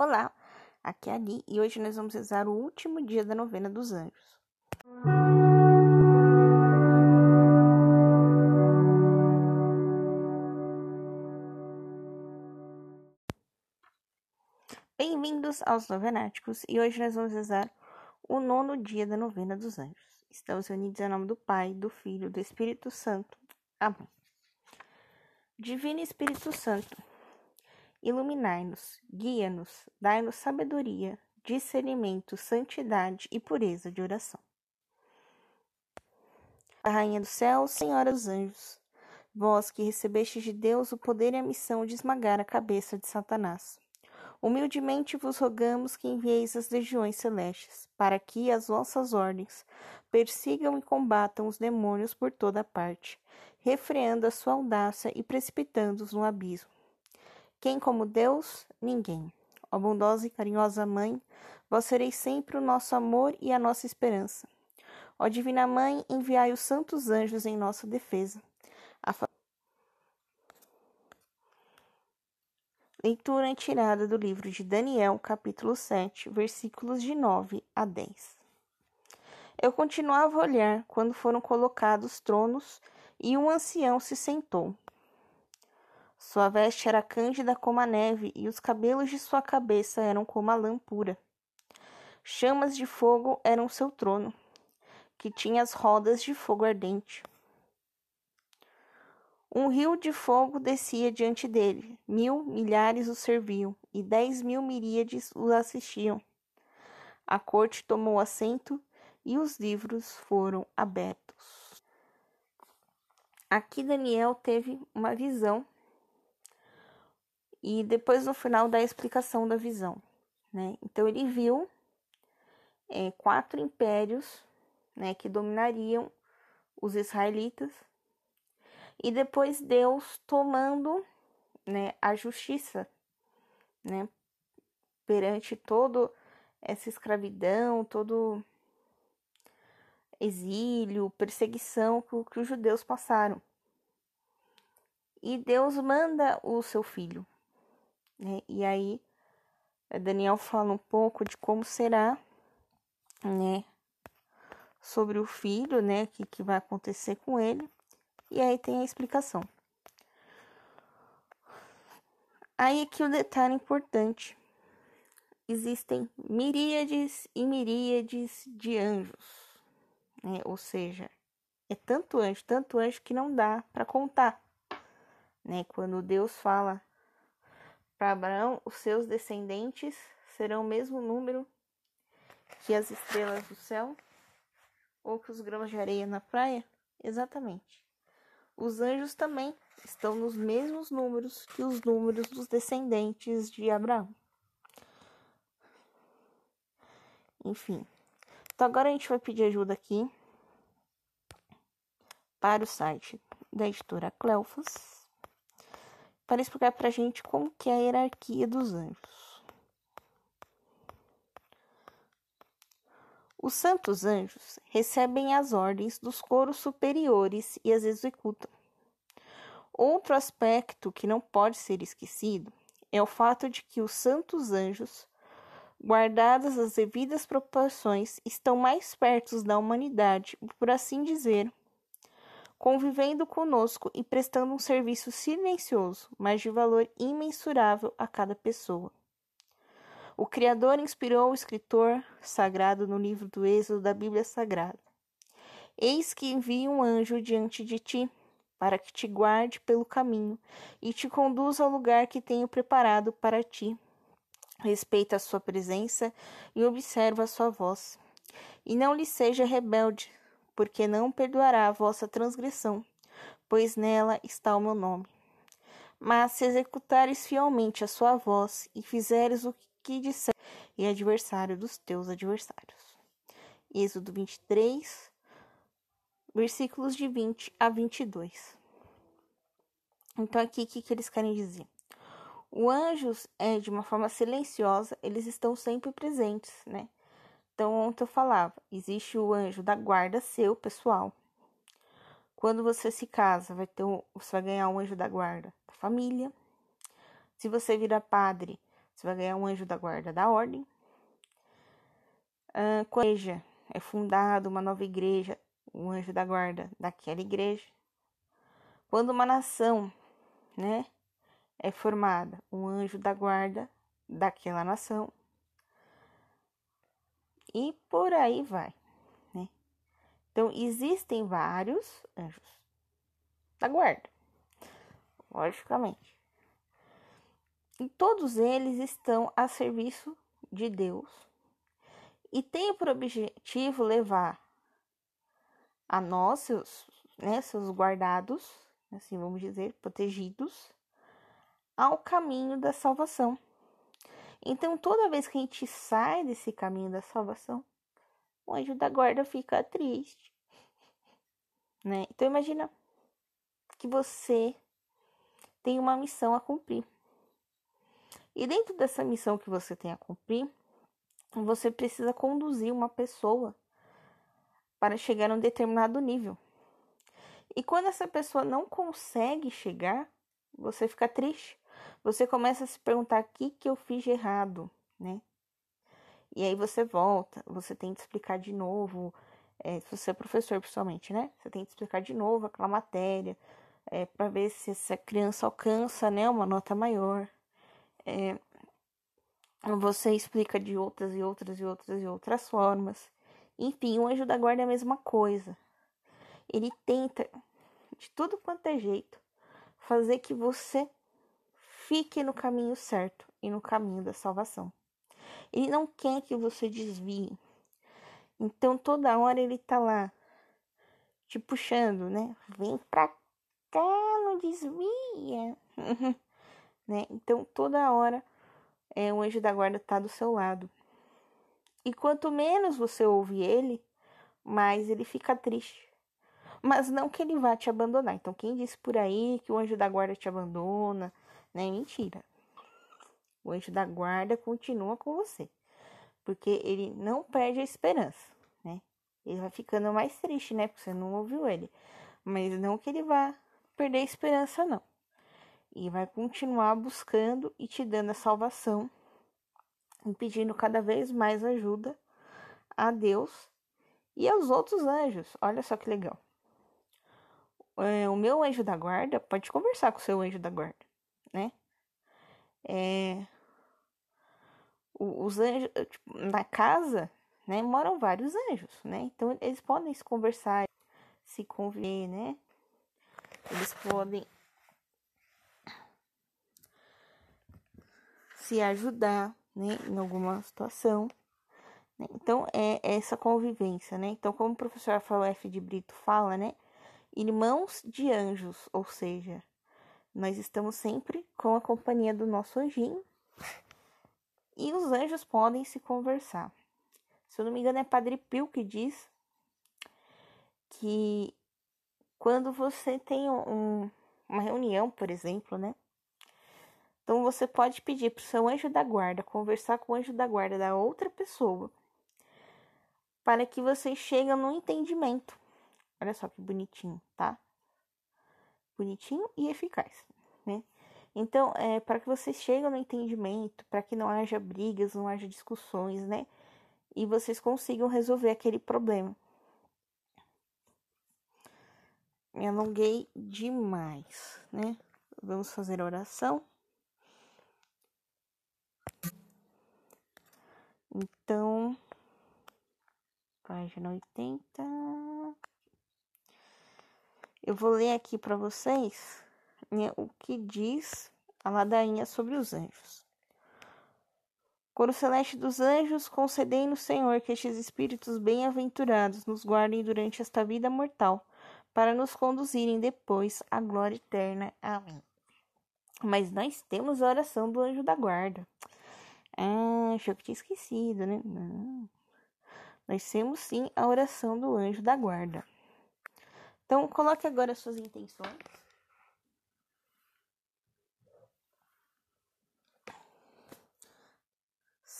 Olá, aqui é a Ali e hoje nós vamos rezar o último dia da novena dos anjos. Bem-vindos aos Novenáticos e hoje nós vamos rezar o nono dia da novena dos anjos. Estamos unidos em nome do Pai, do Filho do Espírito Santo. Amém. Divino Espírito Santo, Iluminai-nos, guia-nos, dai-nos sabedoria, discernimento, santidade e pureza de oração. A Rainha do Céu, Senhora dos Anjos, vós que recebestes de Deus o poder e a missão de esmagar a cabeça de Satanás, humildemente vos rogamos que envieis as legiões celestes, para que as vossas ordens persigam e combatam os demônios por toda parte, refreando a sua audácia e precipitando-os no abismo quem como Deus? Ninguém. Ó bondosa e carinhosa Mãe, vós sereis sempre o nosso amor e a nossa esperança. Ó Divina Mãe, enviai os santos anjos em nossa defesa. A. Leitura tirada do livro de Daniel, capítulo 7, versículos de 9 a 10. Eu continuava a olhar quando foram colocados tronos e um ancião se sentou. Sua veste era cândida como a neve, e os cabelos de sua cabeça eram como a lã pura. Chamas de fogo eram seu trono, que tinha as rodas de fogo ardente. Um rio de fogo descia diante dele, mil milhares o serviam, e dez mil miríades o assistiam. A corte tomou assento e os livros foram abertos. Aqui Daniel teve uma visão e depois no final dá a explicação da visão, né? Então ele viu é, quatro impérios, né, que dominariam os israelitas e depois Deus tomando, né, a justiça, né, perante todo essa escravidão, todo exílio, perseguição que, que os judeus passaram. E Deus manda o seu filho, né? E aí, Daniel fala um pouco de como será, né? Sobre o filho, né? Que, que vai acontecer com ele. E aí tem a explicação. Aí aqui o detalhe importante. Existem miríades e miríades de anjos, né? Ou seja, é tanto anjo, tanto anjo que não dá para contar, né? Quando Deus fala para Abraão, os seus descendentes serão o mesmo número que as estrelas do céu ou que os grãos de areia na praia? Exatamente. Os anjos também estão nos mesmos números que os números dos descendentes de Abraão. Enfim. Então agora a gente vai pedir ajuda aqui para o site da editora Cleofas para explicar para a gente como que é a hierarquia dos anjos. Os santos anjos recebem as ordens dos coros superiores e as executam. Outro aspecto que não pode ser esquecido é o fato de que os santos anjos, guardadas as devidas proporções, estão mais perto da humanidade, por assim dizer, convivendo conosco e prestando um serviço silencioso, mas de valor imensurável a cada pessoa. O Criador inspirou o escritor sagrado no livro do Êxodo da Bíblia Sagrada. Eis que envio um anjo diante de ti, para que te guarde pelo caminho e te conduza ao lugar que tenho preparado para ti. Respeita a sua presença e observa a sua voz. E não lhe seja rebelde, porque não perdoará a vossa transgressão, pois nela está o meu nome. Mas se executares fielmente a sua voz e fizeres o que disser, e adversário dos teus adversários. Êxodo 23, versículos de 20 a 22. Então, aqui, o que, que eles querem dizer? Os anjos, é, de uma forma silenciosa, eles estão sempre presentes, né? Então, ontem eu falava, existe o anjo da guarda seu, pessoal. Quando você se casa, vai ter um, você vai ganhar um anjo da guarda da família. Se você virar padre, Você vai ganhar um anjo da guarda da ordem. Quando a igreja é fundada, uma nova igreja, um anjo da guarda daquela igreja. Quando uma nação, né, é formada, um anjo da guarda daquela nação. E por aí vai, né? Então existem vários anjos da guarda, logicamente. E todos eles estão a serviço de Deus e têm por objetivo levar a nós, seus, né, seus guardados, assim vamos dizer, protegidos, ao caminho da salvação. Então, toda vez que a gente sai desse caminho da salvação, o anjo da guarda fica triste. Né? Então, imagina que você tem uma missão a cumprir. E dentro dessa missão que você tem a cumprir, você precisa conduzir uma pessoa para chegar a um determinado nível. E quando essa pessoa não consegue chegar, você fica triste. Você começa a se perguntar o que, que eu fiz de errado, né? E aí você volta, você tem que explicar de novo, é, se você é professor principalmente, né? Você tem que explicar de novo aquela matéria, é, para ver se essa criança alcança, né, uma nota maior. É, você explica de outras e outras e outras e outras formas. Enfim, o anjo da guarda é a mesma coisa. Ele tenta, de tudo quanto é jeito, fazer que você fique no caminho certo e no caminho da salvação. Ele não quer que você desvie. Então toda hora ele tá lá te puxando, né? Vem pra cá, não desvia. né? Então toda hora é, o anjo da guarda tá do seu lado. E quanto menos você ouve ele, mais ele fica triste. Mas não que ele vá te abandonar. Então, quem disse por aí que o anjo da guarda te abandona, né? Mentira. O anjo da guarda continua com você. Porque ele não perde a esperança, né? Ele vai ficando mais triste, né? Porque você não ouviu ele. Mas não que ele vá perder a esperança, não e vai continuar buscando e te dando a salvação, e pedindo cada vez mais ajuda a Deus e aos outros anjos. Olha só que legal. É, o meu anjo da guarda pode conversar com o seu anjo da guarda, né? É, os anjos tipo, na casa, né, moram vários anjos, né? Então eles podem se conversar, se conviver, né? Eles podem se ajudar, né, em alguma situação. Né? Então, é essa convivência, né? Então, como o professor Rafael F. de Brito fala, né? Irmãos de anjos, ou seja, nós estamos sempre com a companhia do nosso anjinho e os anjos podem se conversar. Se eu não me engano, é Padre Pio que diz que quando você tem um, uma reunião, por exemplo, né? Então você pode pedir para o seu anjo da guarda conversar com o anjo da guarda da outra pessoa para que vocês cheguem no entendimento. Olha só que bonitinho, tá? Bonitinho e eficaz? Então, é para que vocês cheguem no entendimento, para que não haja brigas, não haja discussões, né? E vocês consigam resolver aquele problema. Me alonguei demais, né? Vamos fazer oração. Então, página 80. Eu vou ler aqui para vocês né, o que diz a ladainha sobre os anjos. Coro celeste dos anjos, concedei no Senhor que estes espíritos bem-aventurados nos guardem durante esta vida mortal, para nos conduzirem depois à glória eterna. Amém. Mas nós temos a oração do anjo da guarda. Ah, achou que tinha esquecido, né? Não. Nós temos sim a oração do anjo da guarda. Então, coloque agora suas intenções.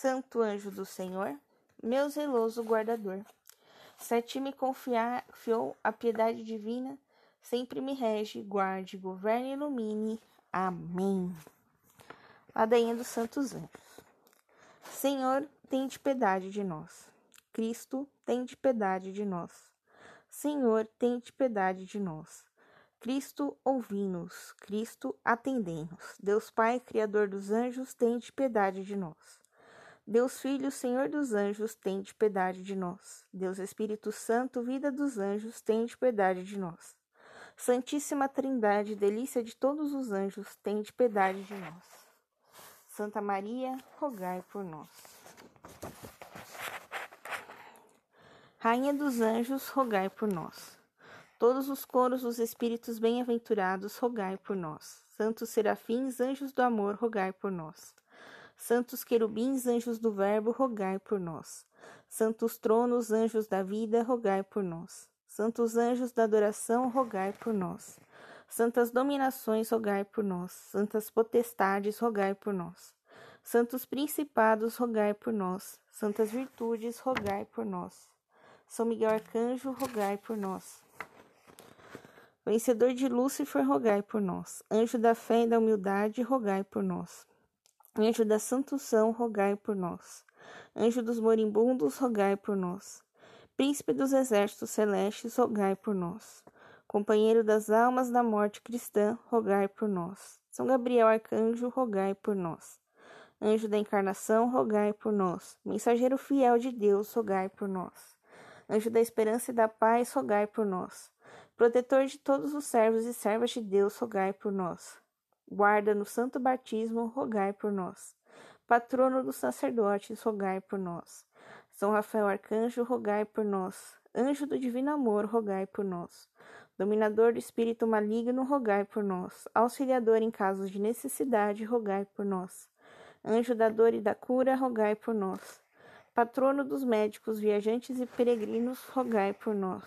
Santo anjo do Senhor, meu zeloso guardador, se a ti me confiou a piedade divina, sempre me rege, guarde, governe e ilumine. Amém. Ladainha dos Santos Anjos. Senhor, tem de piedade de nós. Cristo, tem de piedade de nós. Senhor, tem de piedade de nós. Cristo, ouvi-nos. Cristo, atendei-nos. Deus Pai, Criador dos anjos, tem de piedade de nós. Deus Filho, Senhor dos anjos, tem de piedade de nós. Deus Espírito Santo, vida dos anjos, tem de piedade de nós. Santíssima Trindade, delícia de todos os anjos, tem de piedade de nós. Santa Maria, rogai por nós. Rainha dos anjos, rogai por nós. Todos os coros dos espíritos bem-aventurados, rogai por nós. Santos serafins, anjos do amor, rogai por nós. Santos querubins, anjos do verbo, rogai por nós. Santos tronos, anjos da vida, rogai por nós. Santos anjos da adoração, rogai por nós. Santas dominações, rogai por nós. Santas potestades, rogai por nós. Santos principados, rogai por nós. Santas virtudes, rogai por nós. São Miguel Arcanjo, rogai por nós. Vencedor de Lúcifer, rogai por nós. Anjo da fé e da humildade, rogai por nós. Anjo da santução, rogai por nós. Anjo dos moribundos, rogai por nós. Príncipe dos exércitos celestes, rogai por nós. Companheiro das almas da morte cristã, rogai por nós. São Gabriel Arcanjo, rogai por nós. Anjo da encarnação, rogai por nós. Mensageiro fiel de Deus, rogai por nós. Anjo da esperança e da paz, rogai por nós. Protetor de todos os servos e servas de Deus, rogai por nós. Guarda no santo batismo, rogai por nós. Patrono dos sacerdotes, rogai por nós. São Rafael Arcanjo, rogai por nós. Anjo do divino amor, rogai por nós. Dominador do espírito maligno, rogai por nós. Auxiliador em casos de necessidade, rogai por nós. Anjo da dor e da cura, rogai por nós. Patrono dos médicos, viajantes e peregrinos, rogai por nós.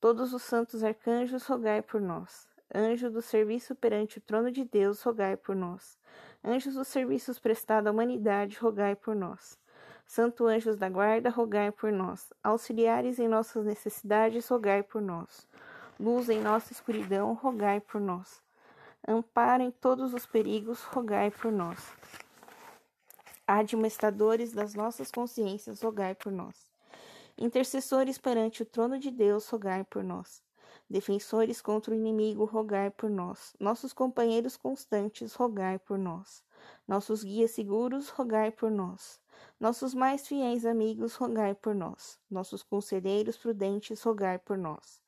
Todos os santos arcanjos, rogai por nós. Anjo do serviço perante o trono de Deus, rogai por nós. Anjos dos serviços prestados à humanidade, rogai por nós. Santo anjos da guarda, rogai por nós. Auxiliares em nossas necessidades, rogai por nós. Luz em nossa escuridão, rogai por nós. Amparo em todos os perigos, rogai por nós. Administradores das nossas consciências, rogai por nós. Intercessores perante o trono de Deus, rogai por nós. Defensores contra o inimigo, rogai por nós. Nossos companheiros constantes, rogai por nós. Nossos guias seguros, rogai por nós. Nossos mais fiéis amigos, rogai por nós. Nossos conselheiros prudentes, rogai por nós.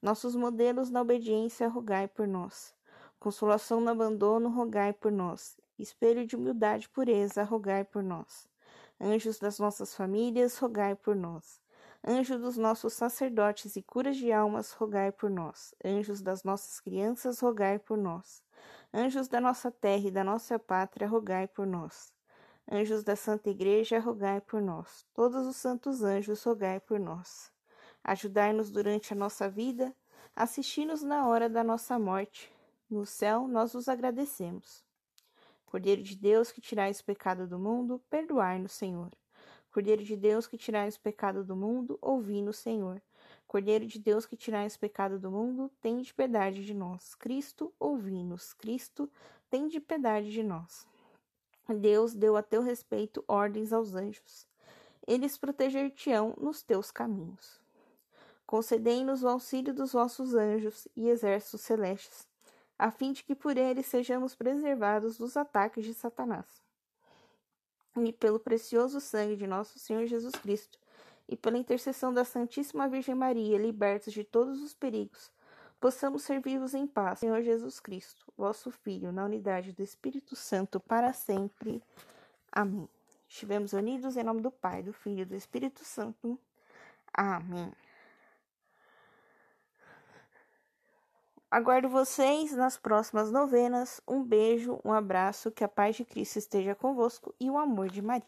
Nossos modelos na obediência, rogai por nós. Consolação no abandono, rogai por nós. Espelho de humildade e pureza, rogai por nós. Anjos das nossas famílias, rogai por nós. Anjo dos nossos sacerdotes e curas de almas, rogai por nós. Anjos das nossas crianças, rogai por nós. Anjos da nossa terra e da nossa pátria, rogai por nós. Anjos da Santa Igreja, rogai por nós. Todos os santos anjos, rogai por nós. Ajudai-nos durante a nossa vida, assisti-nos na hora da nossa morte. No céu, nós os agradecemos. Cordeiro de Deus, que tirais o pecado do mundo, perdoai-nos, Senhor. Cordeiro de Deus que tirais o pecado do mundo, ouvi-nos, Senhor. Cordeiro de Deus que tirais o pecado do mundo, tende piedade de nós. Cristo, ouvi-nos. Cristo, tende piedade de nós. Deus deu a teu respeito ordens aos anjos. Eles proteger-te-ão nos teus caminhos. Concedei-nos o auxílio dos vossos anjos e exércitos celestes, a fim de que por eles sejamos preservados dos ataques de Satanás e pelo precioso sangue de nosso Senhor Jesus Cristo, e pela intercessão da Santíssima Virgem Maria, libertos de todos os perigos, possamos servir-vos em paz, Senhor Jesus Cristo, vosso Filho, na unidade do Espírito Santo, para sempre. Amém. Estivemos unidos em nome do Pai, do Filho e do Espírito Santo. Amém. Aguardo vocês nas próximas novenas. Um beijo, um abraço, que a paz de Cristo esteja convosco e o amor de Maria.